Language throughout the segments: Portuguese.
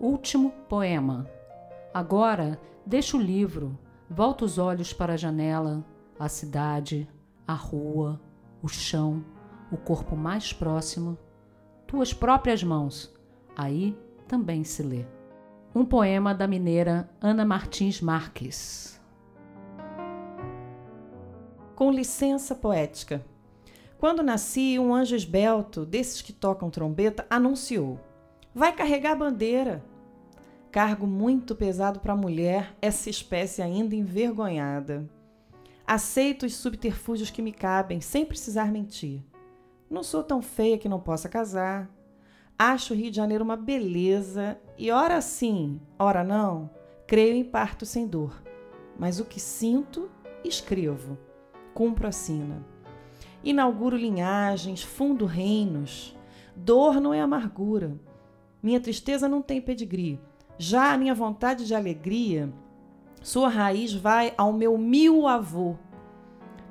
Último poema. Agora, deixa o livro, volta os olhos para a janela, a cidade, a rua, o chão, o corpo mais próximo, tuas próprias mãos. Aí também se lê. Um poema da mineira Ana Martins Marques. Com licença poética. Quando nasci, um anjo esbelto, desses que tocam trombeta, anunciou: Vai carregar a bandeira. Cargo muito pesado para a mulher, essa espécie ainda envergonhada. Aceito os subterfúgios que me cabem, sem precisar mentir. Não sou tão feia que não possa casar. Acho o Rio de Janeiro uma beleza e, ora sim, ora não, creio em parto sem dor. Mas o que sinto, escrevo. Cumpro a sina. Inauguro linhagens, fundo reinos. Dor não é amargura. Minha tristeza não tem pedigree. Já a minha vontade de alegria, sua raiz vai ao meu mil avô.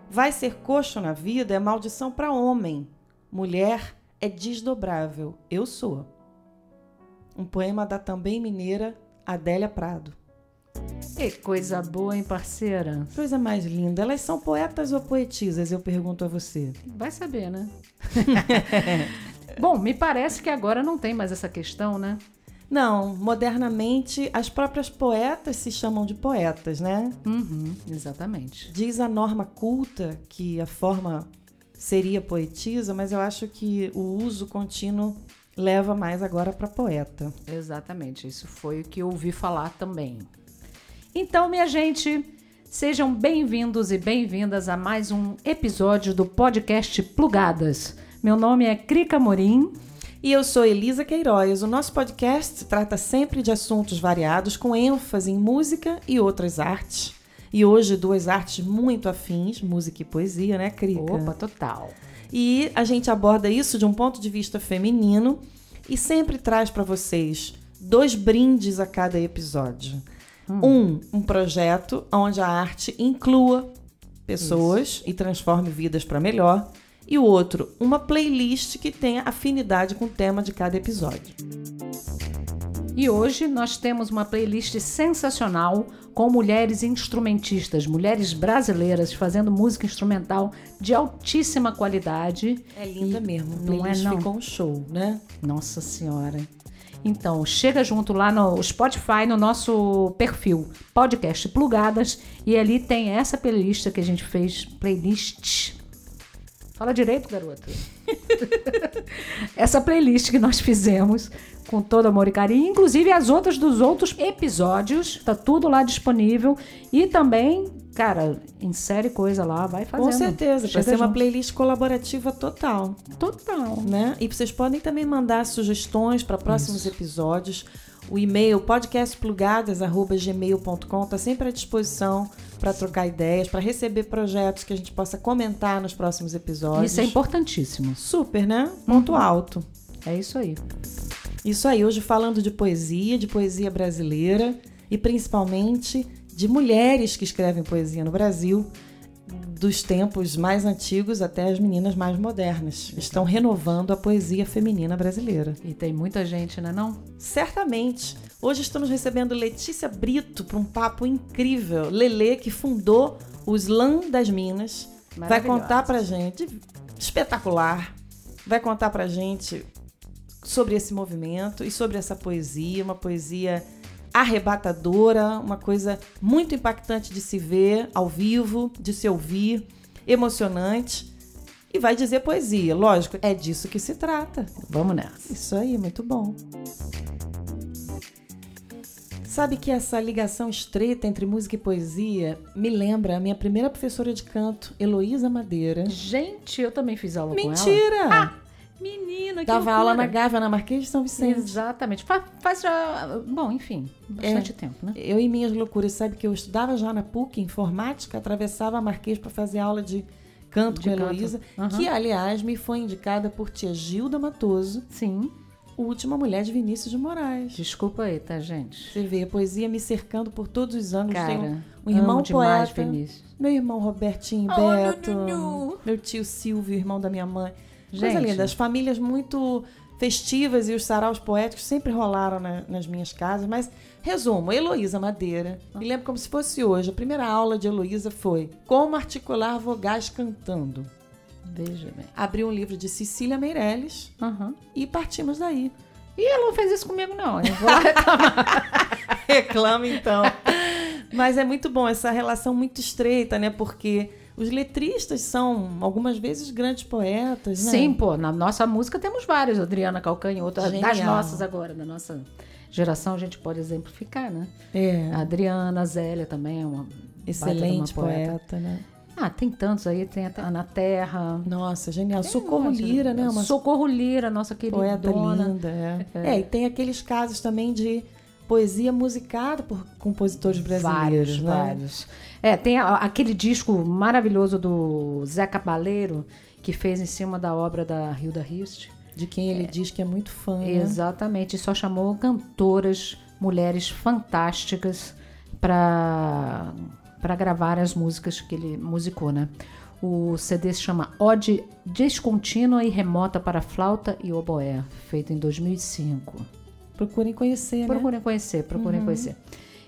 Vai ser coxo na vida é maldição para homem. Mulher é desdobrável. Eu sou. Um poema da também mineira Adélia Prado. Que coisa boa, hein, parceira? Coisa mais linda. Elas são poetas ou poetisas? Eu pergunto a você. Vai saber, né? Bom, me parece que agora não tem mais essa questão, né? Não, modernamente as próprias poetas se chamam de poetas, né? Uhum, exatamente. Diz a norma culta que a forma seria poetisa, mas eu acho que o uso contínuo leva mais agora para poeta. Exatamente, isso foi o que eu ouvi falar também. Então, minha gente, sejam bem-vindos e bem-vindas a mais um episódio do podcast Plugadas. Meu nome é Crica Morim. E eu sou Elisa Queiroz. O nosso podcast trata sempre de assuntos variados, com ênfase em música e outras artes. E hoje, duas artes muito afins, música e poesia, né, Crica? Opa, total. E a gente aborda isso de um ponto de vista feminino e sempre traz para vocês dois brindes a cada episódio. Hum. Um, um projeto onde a arte inclua pessoas isso. e transforme vidas para melhor e o outro, uma playlist que tenha afinidade com o tema de cada episódio. E hoje nós temos uma playlist sensacional com mulheres instrumentistas, mulheres brasileiras fazendo música instrumental de altíssima qualidade. É linda e mesmo. Não é não? Ficou um show, né? Nossa senhora. Então, chega junto lá no Spotify, no nosso perfil Podcast Plugadas, e ali tem essa playlist que a gente fez, playlist Fala direito, garoto. Essa playlist que nós fizemos com todo amor e carinho, inclusive as outras dos outros episódios, tá tudo lá disponível e também, cara, insere coisa lá, vai fazendo. Com certeza, vai ser uma playlist colaborativa total. Total, né? E vocês podem também mandar sugestões para próximos Isso. episódios. O e-mail podcastplugadas@gmail.com está sempre à disposição para trocar ideias, para receber projetos que a gente possa comentar nos próximos episódios. Isso é importantíssimo. Super, né? Ponto uhum. alto. É isso aí. Isso aí, hoje falando de poesia, de poesia brasileira e principalmente de mulheres que escrevem poesia no Brasil, dos tempos mais antigos até as meninas mais modernas. Estão renovando a poesia feminina brasileira. E tem muita gente, né não? Certamente. Hoje estamos recebendo Letícia Brito para um papo incrível. Lele, que fundou o Slam das Minas, vai contar pra gente, espetacular, vai contar pra gente sobre esse movimento e sobre essa poesia, uma poesia arrebatadora, uma coisa muito impactante de se ver ao vivo, de se ouvir, emocionante. E vai dizer poesia, lógico, é disso que se trata. Vamos nessa. Isso aí, muito bom. Sabe que essa ligação estreita entre música e poesia me lembra a minha primeira professora de canto, Heloísa Madeira. Gente, eu também fiz aula Mentira. com ela. Mentira! Ah! Menina, que Dava loucura. aula na Gávea, na Marquês de São Vicente. Exatamente. Faz, faz já. Bom, enfim, bastante é, tempo, né? Eu e minhas loucuras, sabe que eu estudava já na PUC, informática, atravessava a Marquês para fazer aula de canto de com a Heloísa, uhum. que, aliás, me foi indicada por tia Gilda Matoso. Sim. Última mulher de Vinícius de Moraes. Desculpa aí, tá, gente? Você vê, a poesia me cercando por todos os anos. Cara, Tem um, um irmão demais, poeta. Vinícius. Meu irmão Robertinho oh, Beto. Não, não, não. Meu tio Silvio, irmão da minha mãe. Gente. Coisa linda. As famílias muito festivas e os saraus poéticos sempre rolaram na, nas minhas casas, mas resumo, Heloísa Madeira. Me lembro como se fosse hoje. A primeira aula de Heloísa foi Como articular vogais cantando. Veja bem. Abri um livro de Cecília Meirelles Aham. e partimos daí. E ela não fez isso comigo, não. Eu vou lá reclamar. Reclama então. Mas é muito bom essa relação muito estreita, né? Porque os letristas são algumas vezes grandes poetas, né? Sim, pô, na nossa música temos vários. Adriana Calcanhoto, das Genial. nossas agora, da nossa geração, a gente pode exemplificar, né? É. A Adriana, a Zélia também é uma Excelente uma poeta. poeta, né? Ah, tem tantos aí, tem até Ana Terra. Nossa, genial. Tem Socorro Lira, né? Uma Socorro Lira, nossa querida poeta linda. É. É, e tem aqueles casos também de poesia musicada por compositores brasileiros, Vários, né? vários. É, tem a- aquele disco maravilhoso do Zé Cabaleiro, que fez em cima da obra da Hilda Hilst. De quem ele diz que é muito fã. né? Exatamente, e só chamou cantoras, mulheres fantásticas para para gravar as músicas que ele musicou, né? O CD se chama Ode Descontínua e Remota para Flauta e Oboé, feito em 2005. Procurem conhecer, né? Procurem conhecer, procurem conhecer.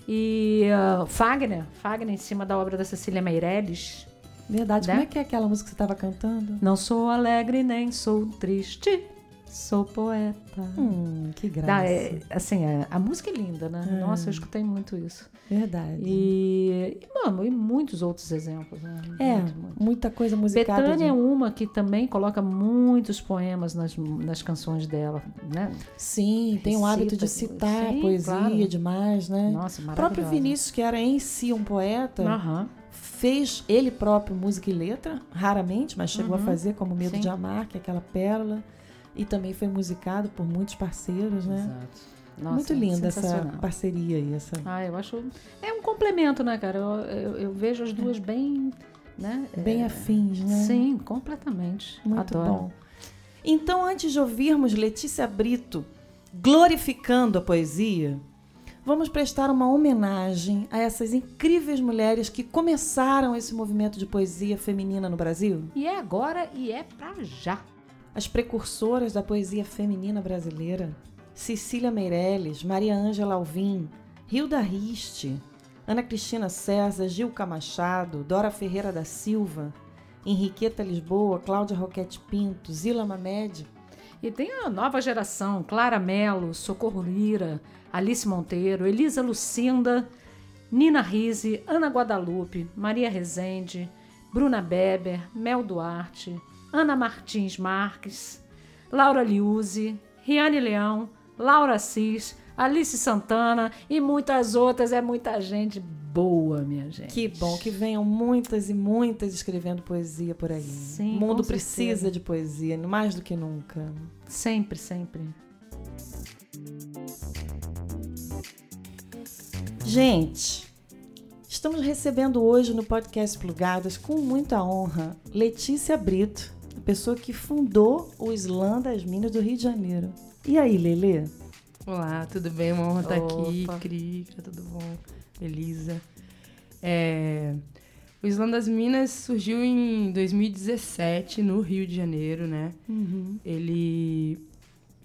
E ah, Fagner, Fagner em cima da obra da Cecília Meirelles. Verdade. Né? Como é que é aquela música que você estava cantando? Não sou alegre nem sou triste, sou poeta. Hum, que graça. Dá, é, assim, é- a música é linda, né? Nossa, eu escutei muito isso. Verdade. E, e, mano, e muitos outros exemplos, né? É, Muito, muito. muita coisa musicada. Betânia é de- uma que também coloca muitos poemas nas, nas canções dela, né? Sim, tem o hábito de Recita, citar sim, poesia claro. demais, né? Nossa, o maravilhosa. próprio Vinícius, que era em si um poeta, Aham. fez ele próprio música e letra, raramente, mas chegou a fazer como Medo Sim. de Amar, que é aquela pérola. E também foi musicado por muitos parceiros, né? Exato. Nossa, Muito linda essa parceria aí. Essa... Ah, eu acho. É um complemento, né, cara? Eu, eu, eu vejo as duas bem. Né? Bem É, afins, né? Sim, completamente. Muito Adoro. bom. Então, antes de ouvirmos Letícia Brito glorificando a poesia, vamos prestar uma homenagem a essas incríveis mulheres que começaram esse movimento de poesia feminina no Brasil. E é agora e é pra já. As precursoras da poesia feminina brasileira: Cecília Meirelles, Maria Ângela Alvim, Hilda Riste, Ana Cristina César, Gilca Machado, Dora Ferreira da Silva, Henriqueta Lisboa, Cláudia Roquete Pinto, Zila Mamed. E tem a nova geração: Clara Mello, Socorro Lira, Alice Monteiro, Elisa Lucinda, Nina Rise, Ana Guadalupe, Maria Rezende, Bruna Beber, Mel Duarte, Ana Martins Marques, Laura Liuzzi, Riane Leão, Laura Assis, Alice Santana e muitas outras. É muita gente boa, minha gente. Que bom que venham muitas e muitas escrevendo poesia por aí. Sim, o mundo precisa de poesia, mais do que nunca. Sempre, sempre. Gente, estamos recebendo hoje no podcast Plugadas, com muita honra, Letícia Brito, pessoa que fundou o Slam das Minas do Rio de Janeiro. E aí, Lelê? Olá, tudo bem? Uma honra estar aqui. Opa. Cri, tá tudo bom? Elisa. É, O Islã das Minas surgiu em 2017, no Rio de Janeiro, né? Ele...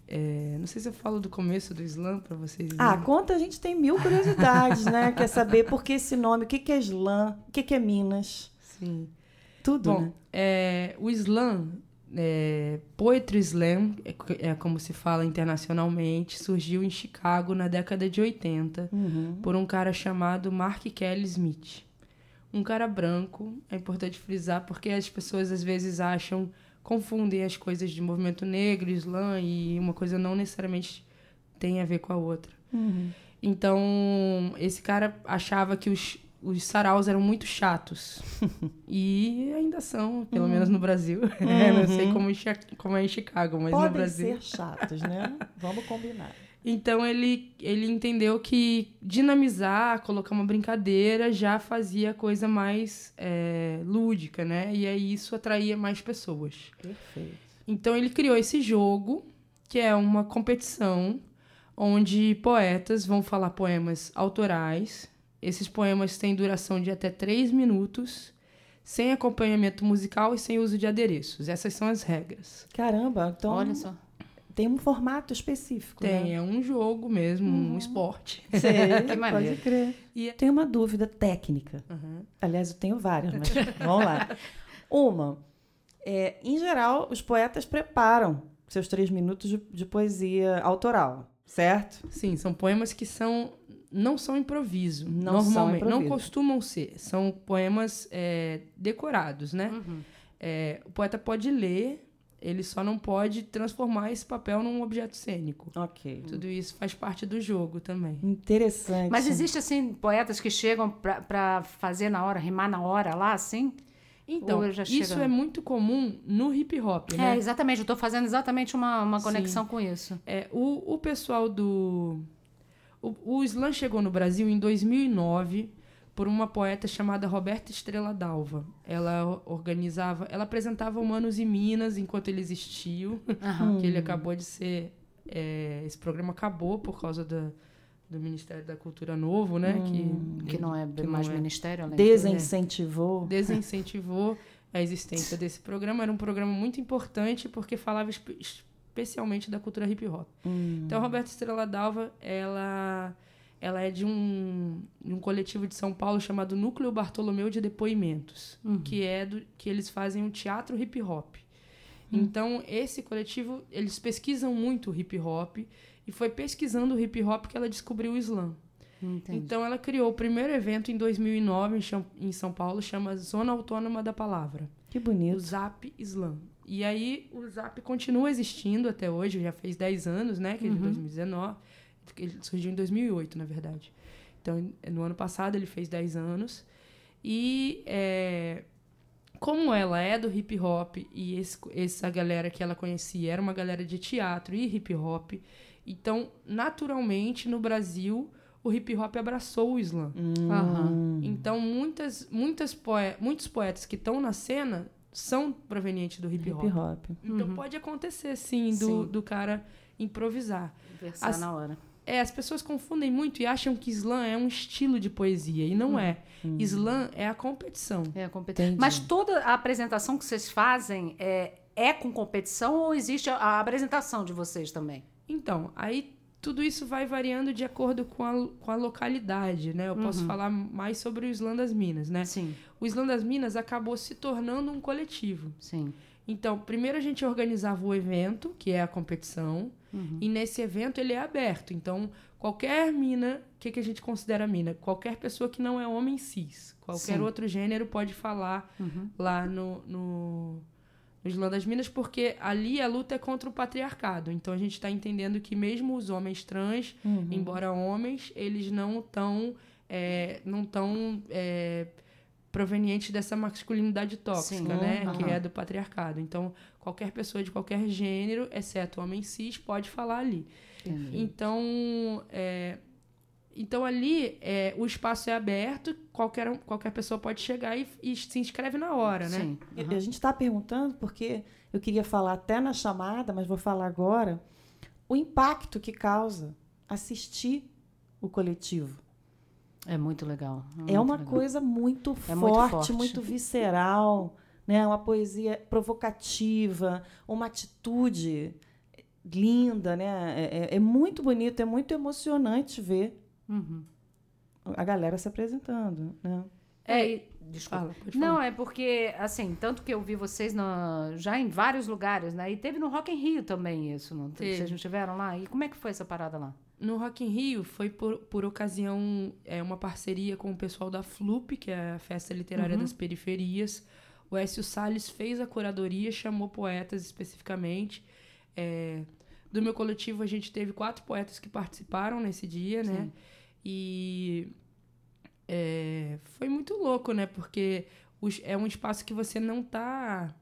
é, Não sei se eu falo do começo do Islã para vocês. Ah, conta, a gente tem mil curiosidades, né? Quer saber por que esse nome, o que que é Slam, o que que é Minas, Sim. Tudo, Bom, né? é, o slam, é, poetry slam, é, é como se fala internacionalmente, surgiu em Chicago na década de 80 Uhum. por um cara chamado Mark Kelly Smith. Um cara branco, é importante frisar porque as pessoas às vezes acham, confundem as coisas de movimento negro, slam e uma coisa não necessariamente tem a ver com a outra. Uhum. Então, esse cara achava que os, os saraus eram muito chatos. e ainda são, pelo menos no Brasil. Não sei como, em Chi- como é em Chicago, mas no Podem Brasil. ser chatos, né? Vamos combinar. Então, ele, ele entendeu que dinamizar, colocar uma brincadeira, já fazia a coisa mais é, lúdica, né? E aí isso atraía mais pessoas. Perfeito. Então ele criou esse jogo, que é uma competição onde poetas vão falar poemas autorais. Esses poemas têm duração de até três minutos, sem acompanhamento musical e sem uso de adereços. Essas são as regras. Caramba, então Olha só. tem um formato específico, Tem, né? é um jogo mesmo, um esporte. Sei, Que maneiro. pode crer. E- Tenho uma dúvida técnica. Uhum. Aliás, eu tenho várias, mas vamos lá. Uma, é, em geral, os poetas preparam seus três minutos de, de poesia autoral, certo? Sim, são poemas que são não são improviso. Não são normalmente, não improviso. costumam ser. São poemas é, decorados, né? Uhum. É, o poeta pode ler, ele só não pode transformar esse papel num objeto cênico. Ok. Tudo isso faz parte do jogo também. Interessante. Mas existe, assim, poetas que chegam pra, pra fazer na hora, rimar na hora lá, assim? Então, isso é muito comum no hip hop, É, né? exatamente. Eu tô fazendo exatamente uma, uma Sim. conexão com isso. É, o, o pessoal do. O, o slam chegou no Brasil em 2009 por uma poeta chamada Roberta Estrela Dalva. Ela organizava, ela apresentava Humanos e Minas enquanto ele existiu, Aham. que ele acabou de ser. é, esse programa acabou por causa da, do Ministério da Cultura Novo, né? Que, Que não é que mais não é. ministério, além Desincentivou. desincentivou a existência desse programa. Era um programa muito importante porque falava especialmente da cultura hip hop. Então, a Roberta Estrela Dalva, ela, ela é de um, de um coletivo de São Paulo chamado Núcleo Bartolomeu de Depoimentos, que é do que eles fazem um teatro hip hop. Então, esse coletivo, eles pesquisam muito o hip hop e foi pesquisando o hip hop que ela descobriu o slam. Entendi. Então ela criou o primeiro evento em 2009 em São Paulo, chama Zona Autônoma da Palavra, Que o bonito. Zap Slam. E aí o Zap continua existindo até hoje, já fez 10 anos, né, que é de 2019. Ele surgiu em 2008, na verdade. Então, no ano passado ele fez 10 anos. E é, como ela é do hip hop e esse- essa galera que ela conhecia era uma galera de teatro e hip hop, então, naturalmente, no Brasil, o hip hop abraçou o slam. Então, muitas, muitas poe muitos poetas que estão na cena são provenientes do hip hop. Hip hop. Então, pode acontecer, sim, do, Sim. do cara improvisar. Versar As- na hora. É, as pessoas confundem muito e acham que slam é um estilo de poesia, e não é. Slam é a competição. É a competição. Entendi. Mas toda a apresentação que vocês fazem é, é com competição ou existe a, a apresentação de vocês também? Então, aí tudo isso vai variando de acordo com a, com a localidade, né? Eu posso falar mais sobre o Slam das Minas, né? Sim, O Slam das Minas acabou se tornando um coletivo. sim. Então, primeiro a gente organizava o evento, que é a competição, Uhum. e nesse evento ele é aberto. Então, qualquer mina, o que, que a gente considera mina? Qualquer pessoa que não é homem cis, qualquer Sim. outro gênero pode falar Uhum. lá no, no, no Islã das Minas, porque ali a luta é contra o patriarcado. Então, a gente está entendendo que mesmo os homens trans, Uhum. embora homens, eles não estão não tão é, provenientes dessa masculinidade tóxica, Sim. né? Uhum. Que é do patriarcado. Então, qualquer pessoa de qualquer gênero, exceto homem cis, pode falar ali. Então, é, então ali é, o espaço é aberto, qualquer, qualquer pessoa pode chegar e, e se inscreve na hora, né? Sim. E A gente está perguntando porque eu queria falar até na chamada, mas vou falar agora, o impacto que causa assistir o coletivo. É muito legal. É muito uma legal. coisa muito, É forte, muito muito forte. visceral, né? Uma poesia provocativa, uma atitude linda, né? É, é- é muito bonito, é muito emocionante ver Uhum. a galera se apresentando, né? É, e- desculpa. Fala, Não, é porque, assim, tanto que eu vi vocês na- já em vários lugares, né? E teve no Rock in Rio também isso, não? Teve. Vocês não estiveram lá? E como é que foi essa parada lá? No Rock in Rio foi por, por ocasião é uma parceria com o pessoal da FLUP, que é a Festa Literária das Periferias. O Écio Salles fez a curadoria, chamou poetas especificamente. É, do meu coletivo, a gente teve quatro poetas que participaram nesse dia, né? E é, foi muito louco, né? Porque os- é um espaço que você não tá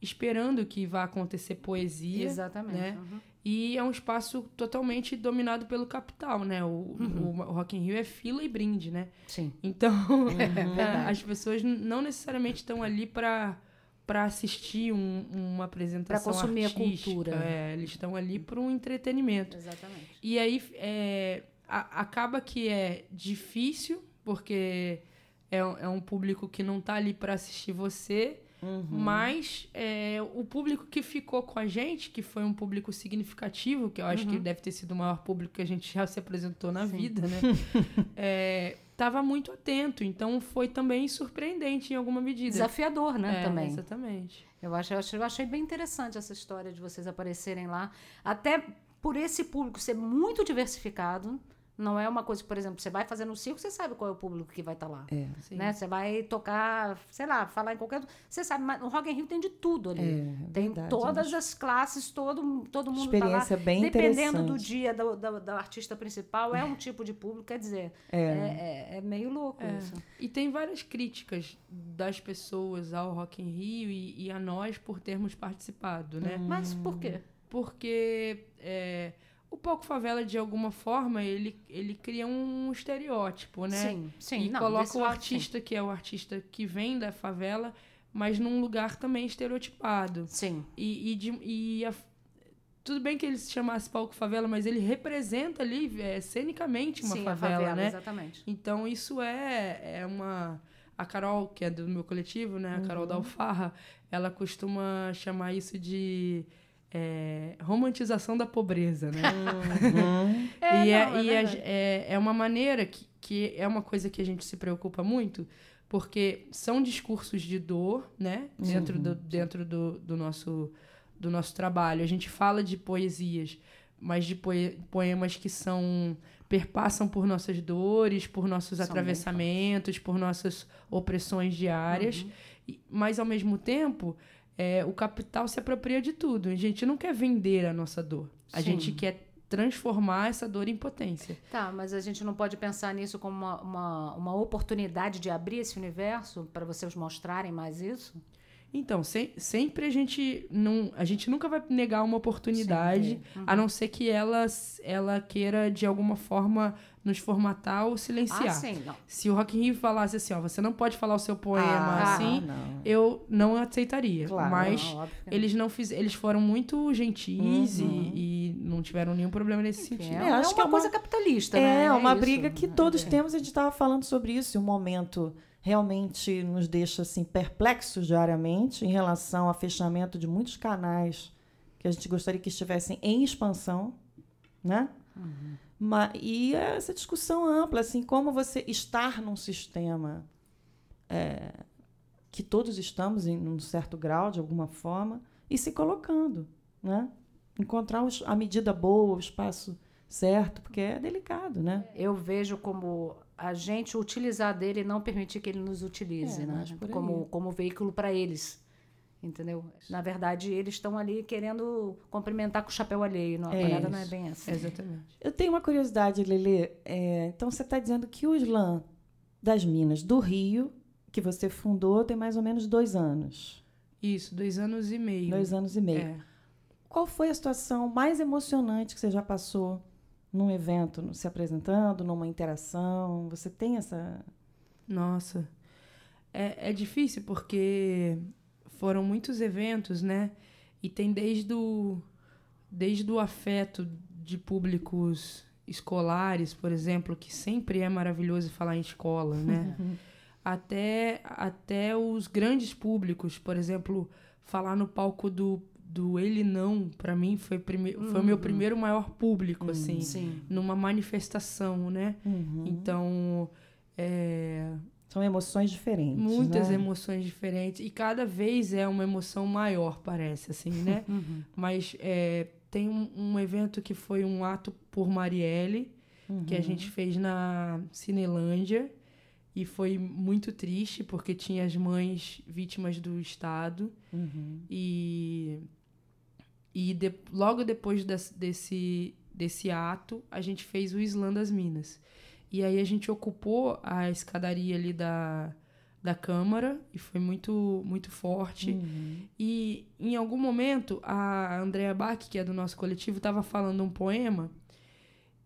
esperando que vá acontecer poesia. Exatamente. né? uhum. E é um espaço totalmente dominado pelo capital, né? O, o, o Rock in Rio é fila e brinde, né? Sim. Então, verdade. as pessoas não necessariamente estão ali para para assistir um- uma apresentação Pra consumir a artística. cultura. É, eles estão ali para um entretenimento. Exatamente. E aí é, a- acaba que é difícil, porque é, um- é um público que não tá ali para assistir você, Uhum. Mas é, o público que ficou com a gente, que foi um público significativo, que eu acho uhum. que deve ter sido o maior público que a gente já se apresentou na Sim. vida, né? estava é, muito atento, então foi também surpreendente em alguma medida. Desafiador, né? É, também. Exatamente. Eu, acho, eu, achei, eu achei bem interessante essa história de vocês aparecerem lá. Até por esse público ser muito diversificado. Não é uma coisa que, por exemplo, você vai fazer no circo, você sabe qual é o público que vai estar tá lá. É, né? Você vai tocar, sei lá, falar em qualquer. Você sabe, mas no Rock in Rio tem de tudo ali. É, tem verdade, todas mas... as classes, todo, todo mundo Experiência tá lá. bem Dependendo do dia do, do, do, artista principal, é um tipo de público, quer dizer, é, é, é, é meio louco é. isso. E tem várias críticas das pessoas ao Rock in Rio e, e a nós por termos participado, né? Hum. Mas por quê? Porque é, o palco favela, de alguma forma, ele, ele cria um estereótipo, né? Sim, sim. E não, coloca o artista, sim. que é o artista que vem da favela, mas num lugar também estereotipado. Sim. E, e, de, e a, tudo bem que ele se chamasse palco favela, mas ele representa ali é, cenicamente uma sim, favela, favela, né? Exatamente. Então isso é, é uma. A Carol, que é do meu coletivo, né? A Carol uhum. da Alfarra, ela costuma chamar isso de é, romantização da pobreza, né? Uhum. é, e, é, não, é, e é, é, uma maneira que, que é uma coisa que a gente se preocupa muito, porque são discursos de dor, né? Dentro, uhum. do, dentro do, do, nosso, do nosso trabalho. A gente fala de poesias, mas de poemas que são perpassam por nossas dores, por nossos são atravessamentos, por nossas opressões diárias, uhum. mas ao mesmo tempo é, o capital se apropria de tudo. A gente não quer vender a nossa dor. A Sim. gente quer transformar essa dor em potência. Tá, mas a gente não pode pensar nisso como uma, uma, uma oportunidade de abrir esse universo para vocês mostrarem mais isso? Então, se, sempre a gente não, a gente nunca vai negar uma oportunidade, uhum. a não ser que ela, ela queira de alguma forma nos formatar ou silenciar. Ah, sim, não. Se o Rock in Rio falasse assim, ó, você não pode falar o seu poema ah, assim, não. eu não aceitaria. Claro, Mas não, eles não fiz, eles foram muito gentis uhum. e, e, não tiveram nenhum problema nesse Enfim, sentido. É, é, acho que é uma coisa capitalista, é, né? É uma briga que todos temos, a gente estava falando sobre isso, um momento realmente nos deixa assim perplexos diariamente em relação ao fechamento de muitos canais que a gente gostaria que estivessem em expansão, né? Uhum. E essa discussão ampla, assim, como você estar num sistema é, que todos estamos em um certo grau, de alguma forma, e se colocando, né? Encontrar a medida boa, o espaço certo, porque é delicado, né? Eu vejo como a gente utilizar dele e não permitir que ele nos utilize, é, né? Como, como veículo para eles entendeu? Na verdade, eles estão ali querendo cumprimentar com o chapéu alheio. Não, a é parada não é bem essa. Exatamente. Eu tenho uma curiosidade, Lele. É, então, você está dizendo que o slam das Minas do Rio, que você fundou, tem mais ou menos dois anos. Isso, dois anos e meio. Dois anos e meio. É. Qual foi a situação mais emocionante que você já passou num evento, se apresentando, numa interação? Você tem essa... Nossa, é, é difícil porque foram muitos eventos, né? E tem desde o, desde o afeto de públicos escolares, por exemplo, que sempre é maravilhoso falar em escola, né? até, até os grandes públicos, por exemplo, falar no palco do, do Ele Não, para mim, foi, prime uhum. foi o meu uhum. primeiro maior público, uhum. assim, Sim. numa manifestação, né? Uhum. Então, é, são emoções diferentes. Muitas né? emoções diferentes. E cada vez é uma emoção maior, parece, assim, né? Uhum. Mas é, tem um, um, evento que foi um ato por Marielle, uhum. que a gente fez na Cinelândia. E foi muito triste, porque tinha as mães vítimas do Estado. Uhum. E, e de, logo depois desse, desse, desse ato, a gente fez o Islã das Minas. E aí a gente ocupou a escadaria ali da, da Câmara e foi muito, muito forte. Uhum. E em algum momento a Andrea Bach, que é do nosso coletivo, estava falando um poema.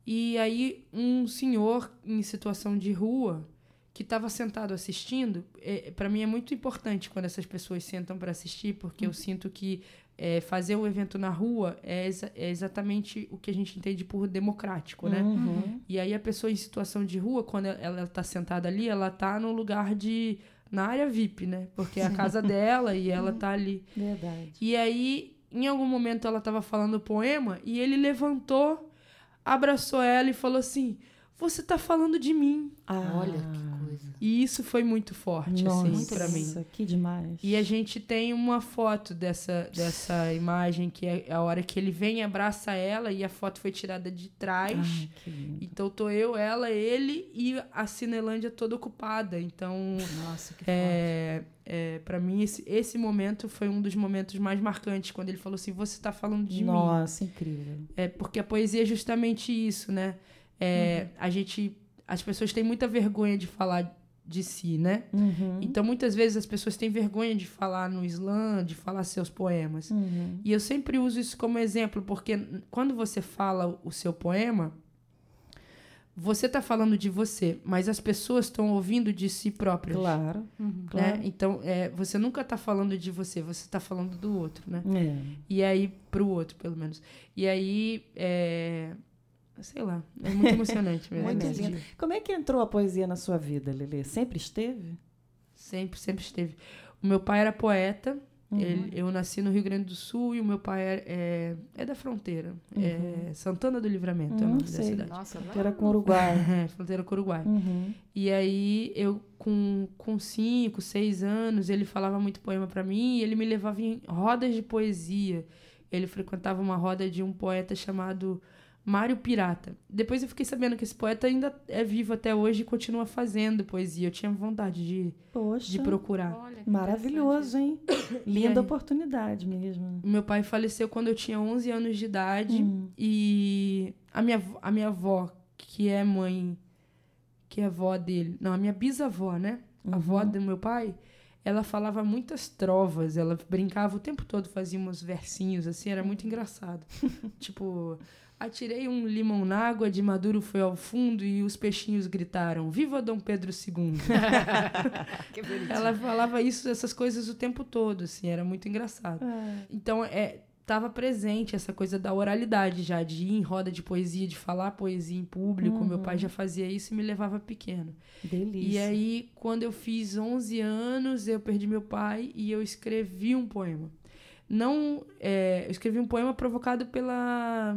E aí um senhor em situação de rua que estava sentado assistindo, é, para mim é muito importante quando essas pessoas sentam para assistir, porque uhum. eu sinto que é, fazer o evento na rua é, exa é, exatamente o que a gente entende por democrático, né? Uhum. E aí a pessoa em situação de rua, quando ela está sentada ali, ela está no lugar de na área VIP, né? Porque é a casa dela e ela tá ali. Verdade. E aí, em algum momento, ela tava falando o poema e ele levantou, abraçou ela e falou assim: Você tá falando de mim. Ah, Olha que coisa. E isso foi muito forte, Nossa, assim, pra mim. que demais. E a gente tem uma foto dessa, dessa imagem, que é a hora que ele vem e abraça ela, e a foto foi tirada de trás. Ai, que lindo. Então tô eu, ela, ele e a Cinelândia toda ocupada. Então, Nossa, que forte. é, é, para mim, esse, esse momento foi um dos momentos mais marcantes, quando ele falou assim: Você tá falando de mim. Nossa, incrível. É, porque a poesia é justamente isso, né? É, A gente. As pessoas têm muita vergonha de falar de si, né? Uhum. Então, muitas vezes as pessoas têm vergonha de falar no slam, de falar seus poemas. Uhum. E eu sempre uso isso como exemplo, porque quando você fala o seu poema, você está falando de você, mas as pessoas estão ouvindo de si próprias. Claro, Uhum. Né? claro. Então, é, você nunca está falando de você, você está falando do outro, né? É. E aí, pro outro, pelo menos. E aí, é... Sei lá, é muito emocionante mesmo. Muito lindo. Como é que entrou a poesia na sua vida, Lelê? Sempre esteve? Sempre, sempre esteve. O meu pai era poeta, Uhum. Ele- eu nasci no Rio Grande do Sul e o meu pai é, é, é da fronteira. É Santana do Livramento é o Uhum, nome da sei. cidade. Nossa, era com o Uruguai. É, fronteira com o Uruguai. Uhum. E aí, eu com, com cinco, seis anos, ele falava muito poema pra mim e ele me levava em rodas de poesia. Ele frequentava uma roda de um poeta chamado Mário Pirata. Depois eu fiquei sabendo que esse poeta ainda é vivo até hoje e continua fazendo poesia. Eu tinha vontade de, Poxa, de procurar. Olha, maravilhoso, hein? Linda oportunidade mesmo. Meu pai faleceu quando eu tinha 11 anos de idade. Hum. E a minha, avó- a minha avó, que é mãe, que é avó dele, não, a minha bisavó, né? A avó Uhum. do meu pai, ela falava muitas trovas, ela brincava o tempo todo, fazia uns versinhos assim, era muito engraçado. tipo, atirei um limão na água, de maduro foi ao fundo e os peixinhos gritaram: Viva Dom Pedro II! Ela falava isso, essas coisas o tempo todo, assim, era muito engraçado. Ah, Então, é, tava presente essa coisa da oralidade já, de ir em roda de poesia, de falar poesia em público. Meu pai já fazia isso e me levava pequeno. delícia. E aí, quando eu fiz 11 anos, eu perdi meu pai e eu escrevi um poema. Não, é, eu escrevi um poema provocado pela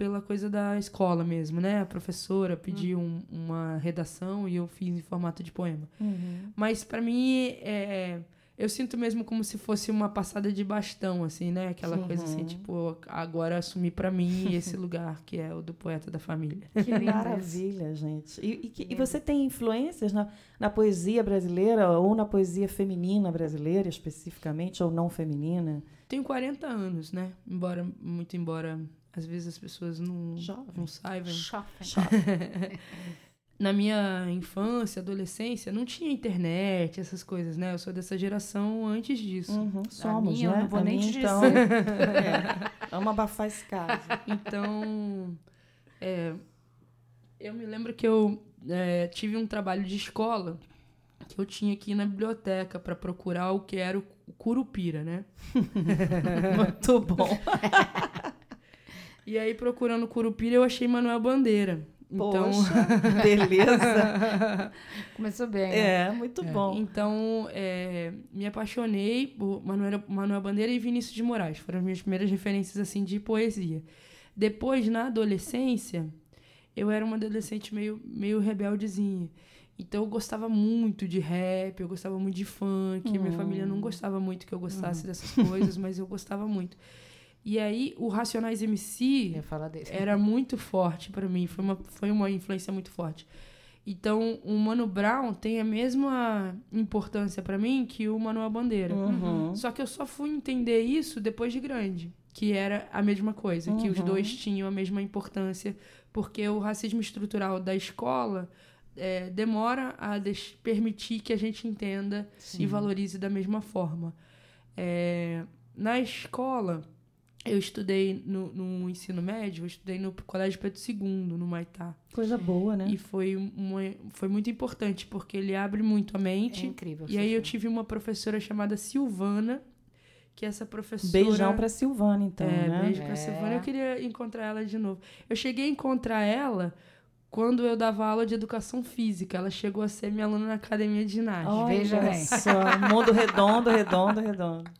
pela coisa da escola mesmo, né? A professora pediu um- uma redação e eu fiz em formato de poema. Uhum. Mas pra mim, é, eu sinto mesmo como se fosse uma passada de bastão, assim, né? Aquela Sim. coisa assim, tipo, agora assumi pra mim esse lugar que é o do poeta da família. Que maravilha, gente. E, e que- e você tem influências na, na poesia brasileira ou na poesia feminina brasileira, especificamente, ou não feminina? Tenho 40 anos, né? Embora, muito embora, às vezes as pessoas não, Jovem. não saibam. Na minha infância, adolescência, não tinha internet, essas coisas, né? Eu sou dessa geração antes disso. Uhum, somos, minha, eu né? não vou A nem minha, te então, é, vamos abafar esse caso. Então, é, eu me lembro que eu é, tive um trabalho de escola que eu tinha que ir na biblioteca para procurar o que era o curupira, né? Muito bom. E aí, procurando curupira, eu achei Manuel Bandeira. Então, Poxa, beleza. Começou bem. né? É, muito bom. então é, me apaixonei por Manuel, Manuel Bandeira e Vinícius de Moraes. Foram as minhas primeiras referências assim de poesia. Depois, na adolescência, eu era uma adolescente meio, meio rebeldezinha. Então eu gostava muito de rap, eu gostava muito de funk. Minha família não gostava muito que eu gostasse dessas coisas, mas eu gostava muito. E aí, o Racionais MC era muito forte pra mim, foi uma, foi uma influência muito forte. Então, o Mano Brown tem a mesma importância pra mim que o Manuel Bandeira. Uhum. Só que eu só fui entender isso depois de grande, que era a mesma coisa, que os Uhum. dois tinham a mesma importância, porque o racismo estrutural da escola é, demora a permitir que a gente entenda e valorize da mesma forma. É, na escola, eu estudei no, no ensino médio, eu estudei no Colégio Pedro II, no Maitá. Coisa boa, né? E foi, uma, foi muito importante, porque ele abre muito a É mente. incrível. E aí eu tive uma professora chamada Silvana, que essa professora... Beijão pra Silvana, então, é, né? beijo pra É. Silvana. Eu queria encontrar ela de novo. Eu cheguei a encontrar ela quando eu dava aula de educação física. Ela chegou a ser minha aluna na academia de ginástica. Veja Olha bem. só, mundo redondo, redondo, redondo.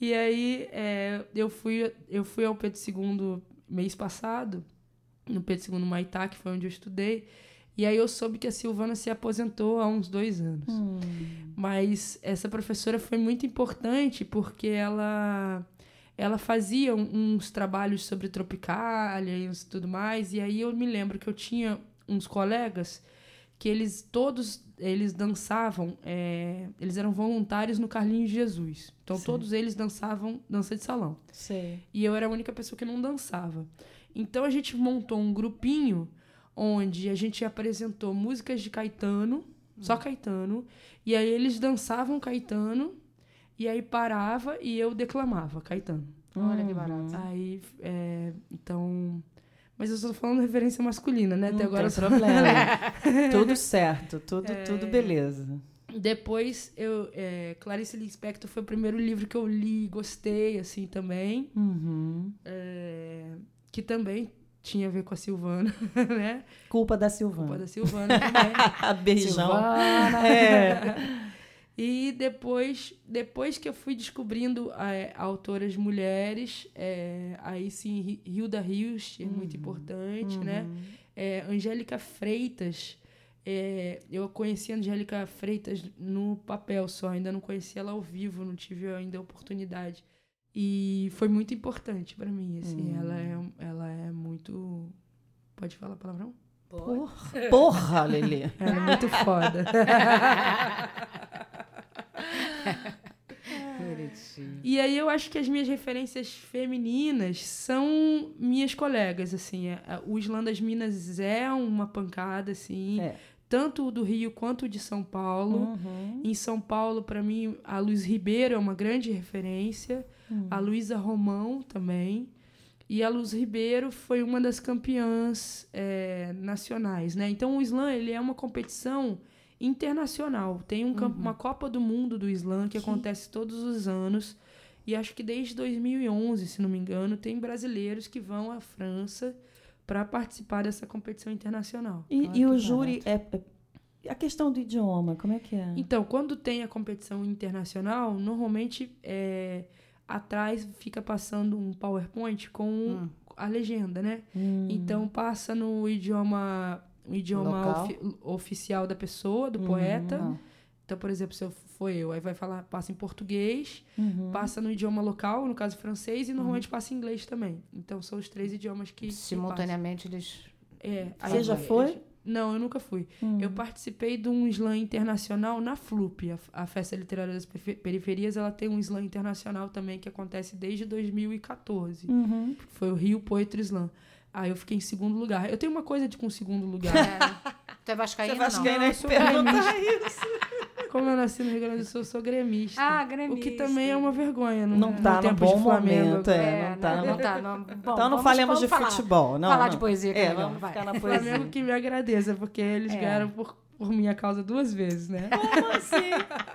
E aí é, eu, fui, eu fui ao Pedro II mês passado, no Pedro II Maitá, que foi onde eu estudei. E aí eu soube que a Silvana se aposentou há uns dois anos. Hum. Mas essa professora foi muito importante porque ela ela fazia uns trabalhos sobre tropicália e tudo mais. E aí eu me lembro que eu tinha uns colegas que eles todos eles dançavam, é, eles eram voluntários no Carlinhos Jesus. Então Sim. todos eles dançavam dança de salão. Sei. E eu era a única pessoa que não dançava. Então a gente montou um grupinho onde a gente apresentou músicas de Caetano, só Caetano, e aí eles dançavam Caetano, e aí parava e eu declamava Caetano. Olha que Uhum. barato. Aí, é, então. Mas eu estou falando referência masculina, né? Até Não agora eu tem só- problema. tudo certo, tudo, É. tudo beleza. Depois, eu, é, Clarice Lispector foi o primeiro livro que eu li, gostei, assim, também. Uhum. é, que também tinha a ver com a Silvana, né? Culpa da Culpa Silvana. da Silvana também. Beijão. Silvana. É. E depois, depois que eu fui descobrindo é, autoras mulheres, é, aí sim, Hi- Hilda Rios é muito importante, né? Uhum. É, Angélica Freitas, é, eu conheci a Angélica Freitas no papel só, ainda não conheci ela ao vivo, não tive ainda a oportunidade. E foi muito importante pra mim, assim, Hum. ela, é, ela é muito... Pode falar palavrão? Porra, porra, Lelê. Ela é muito foda. E aí eu acho que as minhas referências femininas são minhas colegas, assim. é- é- O Islã das Minas é uma pancada, assim. É. Tanto o do Rio quanto o de São Paulo. Uhum. Em São Paulo, para mim, a Luz Ribeiro é uma grande referência. Uhum. A Luísa Romão também. E a Luz Ribeiro foi uma das campeãs é, nacionais, né? Então o slam ele é uma competição internacional. Tem um camp- uma Copa do Mundo do slam que, acontece todos os anos. E acho que desde 2011, se não me engano, tem brasileiros que vão à França para participar dessa competição internacional. E, e o que júri é, é- A questão do idioma, como é que é? Então, quando tem a competição internacional, normalmente é, atrás fica passando um PowerPoint com Hum. a legenda, né? Hum. Então passa no idioma, idioma ofi- oficial da pessoa, do Uhum. poeta. Então, por exemplo, se eu for eu, aí vai falar, passa em português, Uhum. passa no idioma local, no caso francês, e normalmente passa em inglês também. Então são os três idiomas que. que Simultaneamente eles. É, Você já foi? Não, eu nunca fui. Hum. Eu participei de um slam internacional na FLUP, a, a Festa Literária das Perife- Periferias. Ela tem um slam internacional também que acontece desde 2014. Uhum. Foi o Rio Poetry Slam. Aí eu fiquei em segundo lugar. Eu tenho uma coisa de com segundo lugar. É. Tu é vascaína, Você vascaína Não, eu é sou perguntar isso. Como eu nasci no Rio Grande do Sul, eu sou gremista. Ah, o gremista. que também é uma vergonha. Não, Não tá no tempo de bom Flamengo momento, agora. é. não tá, não, não- tá. Não, bom, Então não falemos de falar. futebol. Não, falar não. de poesia que é É, vamos vai. ficar na O poesia. Flamengo que me agradeça, porque eles É. ganharam por, por minha causa duas vezes, né? Como assim?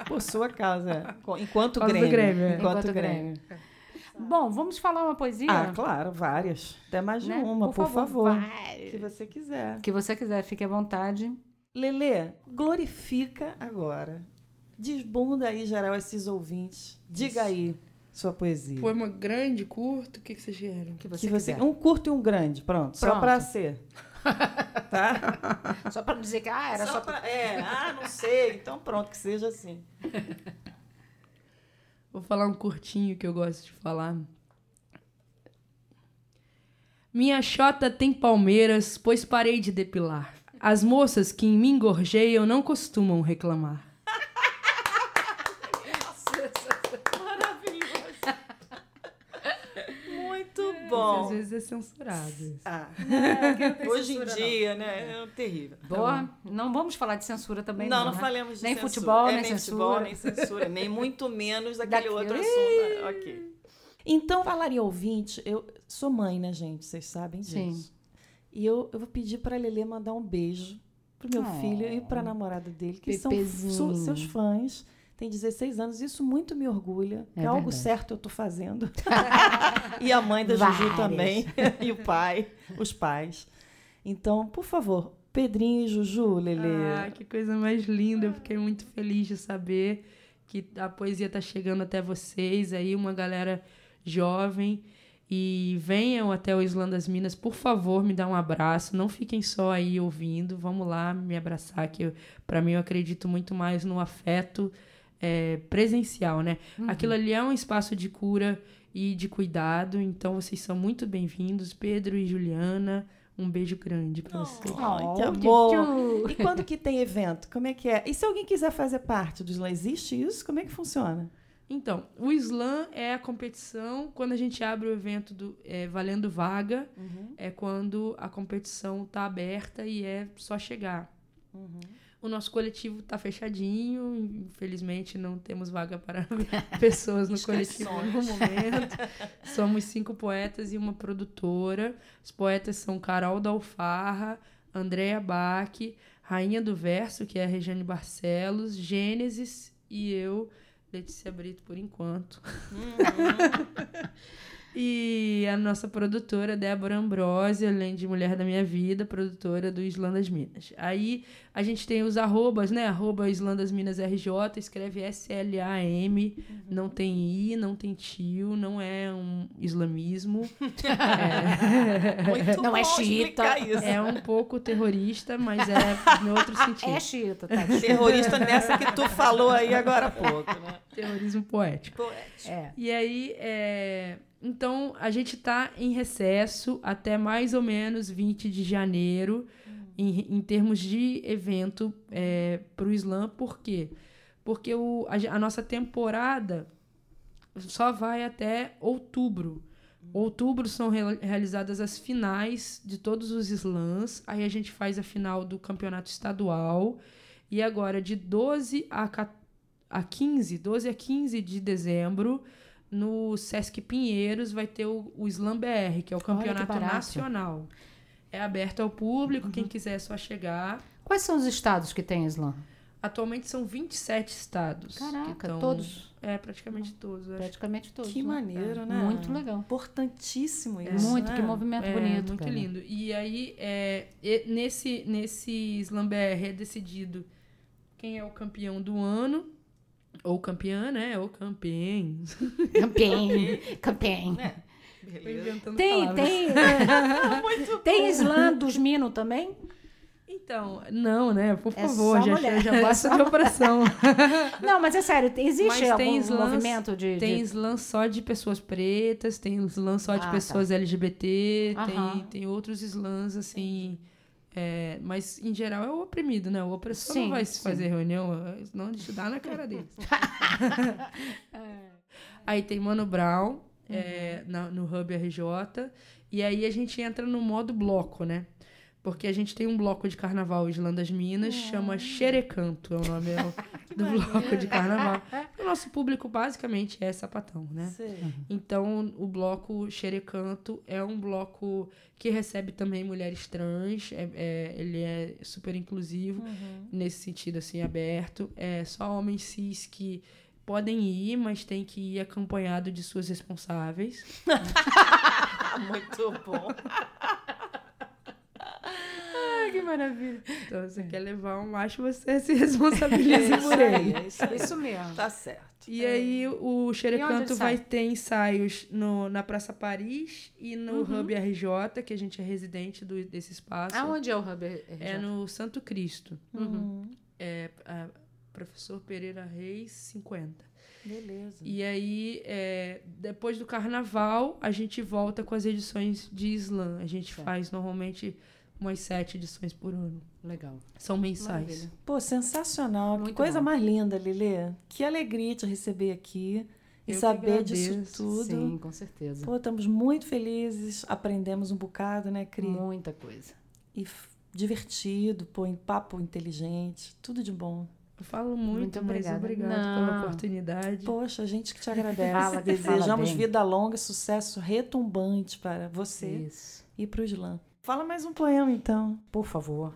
Por sua causa. é. Enquanto Grêmio. Grêmio, é. Enquanto, Enquanto Grêmio. Bom, vamos falar uma poesia? Ah, claro, várias. Até mais de né? uma, por, favor. vai. Se você quiser. O que você quiser, fique à vontade. Lelê, glorifica agora. Desbunda aí, geral, esses ouvintes. Diga aí sua poesia. Poema grande, curto, o que, que vocês querem? Que você que você, quiser. um curto e um grande, pronto. Só Pronto. pra ser. Tá? Só para dizer que ah, era só, pra... É, ah, não sei. Então pronto, que seja assim. Vou falar um curtinho que eu gosto de falar. Minha chota tem palmeiras, pois parei de depilar. As moças que em mim gorjeiam não costumam reclamar. Muito Às bom. vezes é censurado. Ah, tem hoje em censura, dia, né? É terrível. boa. Não vamos falar de censura também, não, não. não né? falemos de Nem censura. futebol, É, nem nem futebol, censura. nem censura, nem muito menos daquele outro assunto. Ok. Então, falaria ouvinte, eu sou mãe, né, gente? Vocês sabem disso. Sim. E eu, eu vou pedir para Lelê mandar um beijo pro meu Oh. filho e para a namorada dele, que são seus fãs. Tem 16 anos, isso muito me orgulha. É É, algo certo eu tô fazendo. e a mãe da Juju Várias. também, e o pai, os pais. Então, por favor, Pedrinho e Juju, Lele. Ah, que coisa mais linda. Eu fiquei muito feliz de saber que a poesia tá chegando até vocês aí, uma galera jovem. E venham até o Islã das Minas, por favor, me dá um abraço. Não fiquem só aí ouvindo. Vamos lá me abraçar, que para mim eu acredito muito mais no afeto é, presencial, né? Uhum. Aquilo ali é um espaço de cura e de cuidado. Então vocês são muito bem-vindos, Pedro e Juliana. Um beijo grande para vocês. Oh, que amor. E quando que tem evento? Como é que é? E se alguém quiser fazer parte do Islã, existe isso? Como é que funciona? Então, o slam é a competição quando a gente abre o evento do é, valendo vaga, uhum. é quando a competição está aberta e é só chegar. Uhum. O nosso coletivo está fechadinho, infelizmente não temos vaga para pessoas no coletivo no momento. Somos cinco poetas e uma produtora. Os poetas são Carol Dalfarra, Andréa Bach, Rainha do Verso, que é a Regiane Barcelos, Gênesis e eu, Letícia Brito por enquanto. Uhum. e a nossa produtora, Débora Ambrose, além de Mulher da Minha Vida, produtora do Islandas Minas. Aí a gente tem os arrobas, né? Arroba Islandas Minas RJ, escreve S-L-A-M, uhum. não tem I, não tem tio, não é um islamismo. é... Muito não é xiita. É um pouco terrorista, mas é no outro sentido. É xiita, tá? Terrorista nessa que tu falou aí agora há pouco, né? Terrorismo poético. Poético. É. E aí, é... então, a gente está em recesso até mais ou menos 20 de janeiro em, em termos de evento é, para o Islã. Por quê? Porque o, a, a, nossa temporada só vai até outubro. Outubro são re, realizadas as finais de todos os slams. Aí a gente faz a final do campeonato estadual. E agora, de 12 a, a 15, 12 a 15 de dezembro, no Sesc Pinheiros, vai ter o, o Slam BR, que é o campeonato nacional. É aberto ao público, uhum. quem quiser é só chegar. Quais são os estados que tem Islã? Atualmente são 27 estados. Caraca, tão... todos? É, praticamente todos. Praticamente todos. Que né? maneiro, é. né? Muito legal. Importantíssimo é. isso. Muito, né? que movimento é, bonito. Muito cara. lindo. E aí, é, nesse, nesse Slam BR é decidido quem é o campeão do ano. Ou campeã, né? Ou campeão. Campeão. campeão. É. Beleza. Tem, tem. tem slam dos Mino também? Então, não, né? Por É favor, já, mulher. já basta de operação. Não, mas é sério, existe Mas algum slams- movimento de. Tem de... slam só de pessoas pretas, tem slam só de Ah, tá. pessoas LGBT, Aham. tem, tem outros slams, assim. É, mas, em geral, é o oprimido, né? O opressor Sim, não vai sim. fazer reunião, não de dar na cara deles. Aí tem Mano Brown é, na- no Hub RJ. E aí a gente entra no modo bloco, né? Porque a gente tem um bloco de carnaval Islã das Minas, chama Xerecanto, é o nome do bloco de carnaval. O nosso público basicamente é sapatão, né? Sei. Então, o bloco Xerecanto é um bloco que recebe também mulheres trans, é, é- ele é super inclusivo, nesse sentido, assim, aberto. É só homens cis que podem ir, mas tem que ir acompanhado de suas responsáveis. Muito bom. Que maravilha. Então, você quer levar um macho, você se responsabiliza por ele. É isso aí. Isso mesmo. Tá certo. E aí, o Xerecanto vai sai? ter ensaios no, na Praça Paris e no Uhum. Hub RJ, que a gente é residente do, desse espaço. Aonde é o Hub? É no Santo Cristo. Uhum. É, a- professor Pereira Reis, 50. Beleza. E aí, é, depois do carnaval, a gente volta com as edições de slam. A gente Certo. faz normalmente umas sete edições por ano. Legal. São mensais. Maravilha. Pô, sensacional. que Muito coisa bom. mais linda, Lilê. Que alegria te receber aqui e Eu que saber disso tudo. Sim, com certeza. Pô, estamos muito felizes, aprendemos um bocado, né, Cri? Muita coisa. E divertido, pô, em papo inteligente, tudo de bom. Eu falo muito, Muito mas obrigada. obrigado Não. pela oportunidade. Poxa, a gente que te agradece. Fala, Desejamos vida longa, sucesso retumbante para você Isso. e para o Slam. Fala mais um poema, então. Por favor.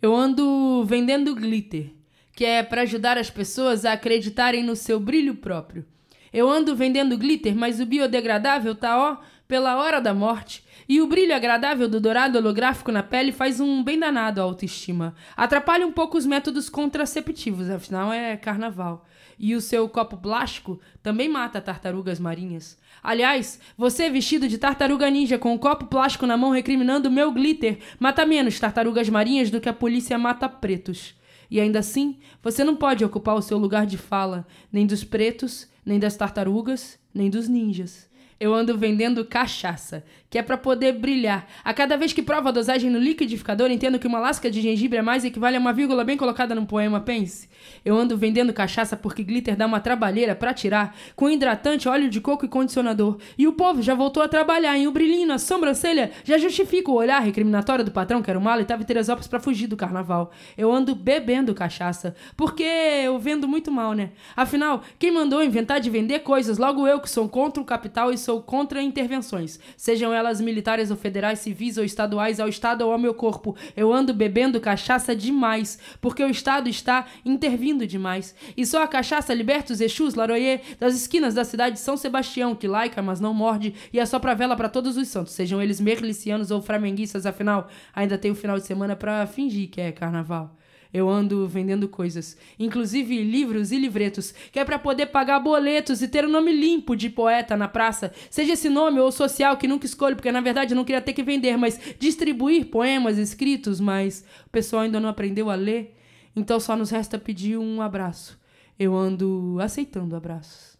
Eu ando vendendo glitter, que é para ajudar as pessoas a acreditarem no seu brilho próprio. Eu ando vendendo glitter, mas o biodegradável tá ó pela hora da morte. E o brilho agradável do dourado holográfico na pele faz um bem danado à autoestima. Atrapalha um pouco os métodos contraceptivos, afinal é carnaval. E o seu copo plástico também mata tartarugas marinhas. Aliás, você vestido de tartaruga ninja com um copo plástico na mão recriminando meu glitter mata menos tartarugas marinhas do que a polícia mata pretos. E ainda assim, você não pode ocupar o seu lugar de fala, nem dos pretos, nem das tartarugas, nem dos ninjas. Eu ando vendendo cachaça, que é para poder brilhar. A cada vez que provo a dosagem no liquidificador, entendo que uma lasca de gengibre a mais equivale a uma vírgula bem colocada num poema, pense. Eu ando vendendo cachaça porque glitter dá uma trabalheira para tirar, com hidratante, óleo de coco e condicionador. E o povo já voltou a trabalhar, e o brilhinho na sobrancelha já justifica o olhar recriminatório do patrão, que era o malo e tava em Teresópolis pra fugir do carnaval. Eu ando bebendo cachaça, porque eu vendo muito mal, né? Afinal, quem mandou inventar de vender coisas? Logo eu que sou contra o capital e sou contra intervenções, sejam elas elas militares ou federais, civis ou estaduais, ao Estado ou ao meu corpo. Eu ando bebendo cachaça demais, porque o Estado está intervindo demais. E só a cachaça liberta os Exus, Laroyer, das esquinas da cidade de São Sebastião, que laica, mas não morde, e é só pra vela para todos os santos, sejam eles merlicianos ou flamenguistas, afinal, ainda tem o final de semana para fingir que é carnaval eu ando vendendo coisas, inclusive livros e livretos, que é para poder pagar boletos e ter o um nome limpo de poeta na praça, seja esse nome ou social que nunca escolho, porque na verdade eu não queria ter que vender, mas distribuir poemas escritos, mas o pessoal ainda não aprendeu a ler, então só nos resta pedir um abraço. Eu ando aceitando abraços.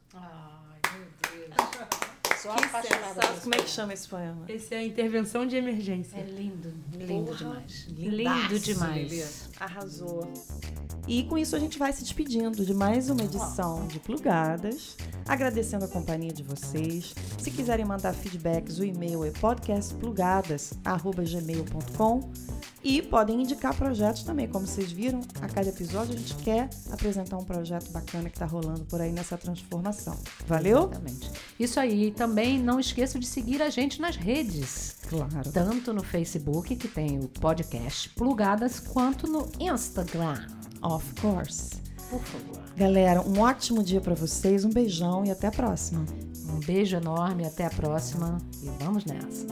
Sou apaixonada. Como é que chama esse poema? Esse é a intervenção de emergência. É lindo, lindo Porra, demais. Lindo demais. Arrasou. E com isso a gente vai se despedindo de mais uma edição de Plugadas. Agradecendo a companhia de vocês. Se quiserem mandar feedbacks, o e-mail é podcastplugadas.gmail.com e podem indicar projetos também. Como vocês viram, a cada episódio a gente quer apresentar um projeto bacana que está rolando por aí nessa transformação. Valeu? Exatamente. Isso aí. Também não esqueça de seguir a gente nas redes. Claro. Tanto no Facebook, que tem o podcast Plugadas, quanto no Instagram. Of course. Por favor. Galera, um ótimo dia para vocês, um beijão e até a próxima. Um beijo enorme, até a próxima e vamos nessa.